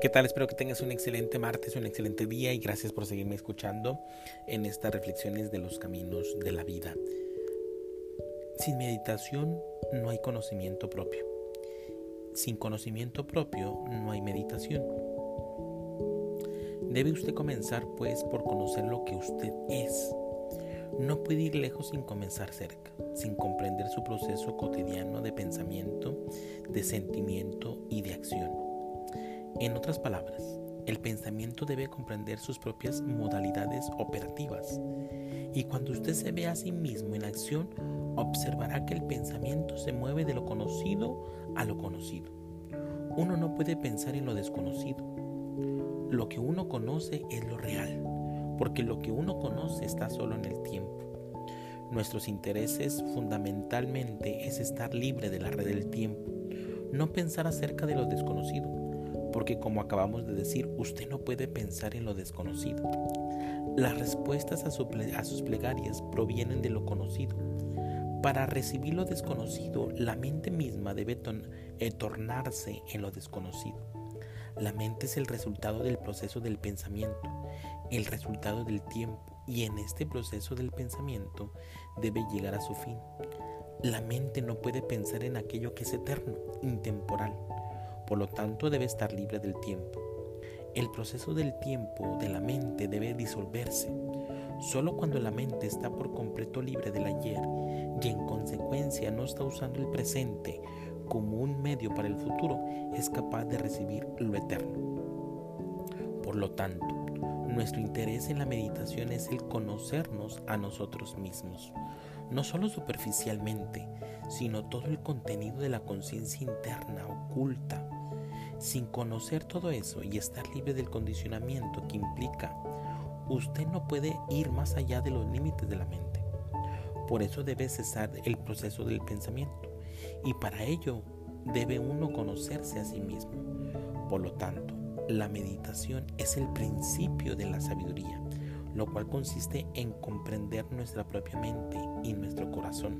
¿Qué tal? Espero que tengas un excelente martes, un excelente día y gracias por seguirme escuchando en estas reflexiones de los caminos de la vida. Sin meditación no hay conocimiento propio. Sin conocimiento propio no hay meditación. Debe usted comenzar pues por conocer lo que usted es. No puede ir lejos sin comenzar cerca, sin comprender su proceso cotidiano de pensamiento, de sentimiento y de acción. En otras palabras, el pensamiento debe comprender sus propias modalidades operativas y cuando usted se ve a sí mismo en acción, observará que el pensamiento se mueve de lo conocido a lo conocido. Uno no puede pensar en lo desconocido. Lo que uno conoce es lo real, porque lo que uno conoce está solo en el tiempo. Nuestros intereses fundamentalmente es estar libre de la red del tiempo, no pensar acerca de lo desconocido porque como acabamos de decir, usted no puede pensar en lo desconocido. Las respuestas a, sus plegarias provienen de lo conocido. Para recibir lo desconocido, la mente misma debe eh, tornarse en lo desconocido. La mente es el resultado del proceso del pensamiento, el resultado del tiempo, y en este proceso del pensamiento debe llegar a su fin. La mente no puede pensar en aquello que es eterno, intemporal por lo tanto debe estar libre del tiempo. El proceso del tiempo de la mente debe disolverse. Solo cuando la mente está por completo libre del ayer y en consecuencia no está usando el presente como un medio para el futuro, es capaz de recibir lo eterno. Por lo tanto, nuestro interés en la meditación es el conocernos a nosotros mismos, no solo superficialmente, sino todo el contenido de la conciencia interna oculta sin conocer todo eso y estar libre del condicionamiento que implica, usted no puede ir más allá de los límites de la mente. Por eso debe cesar el proceso del pensamiento y para ello debe uno conocerse a sí mismo. Por lo tanto, la meditación es el principio de la sabiduría, lo cual consiste en comprender nuestra propia mente y nuestro corazón.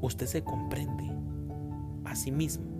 Usted se comprende a sí mismo